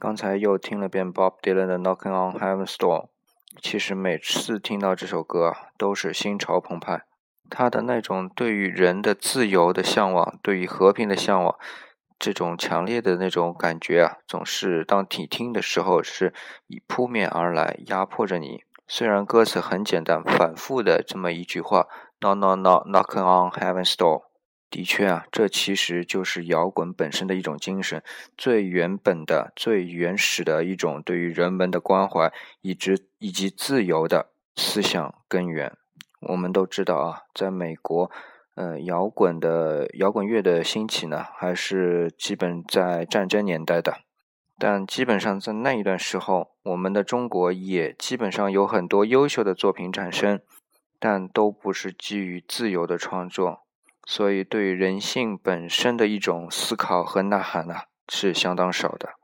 刚才又听了遍 Bob Dylan 的《Knocking on Heaven's Door》，其实每次听到这首歌，都是心潮澎湃。他的那种对于人的自由的向往，对于和平的向往，这种强烈的那种感觉啊，总是当你听的时候是以扑面而来，压迫着你。虽然歌词很简单，反复的这么一句话：No, no, no, knocking on Heaven's Door”。的确啊，这其实就是摇滚本身的一种精神，最原本的、最原始的一种对于人们的关怀，以及以及自由的思想根源。我们都知道啊，在美国，呃，摇滚的摇滚乐的兴起呢，还是基本在战争年代的。但基本上在那一段时候，我们的中国也基本上有很多优秀的作品产生，但都不是基于自由的创作。所以，对人性本身的一种思考和呐喊呢，是相当少的。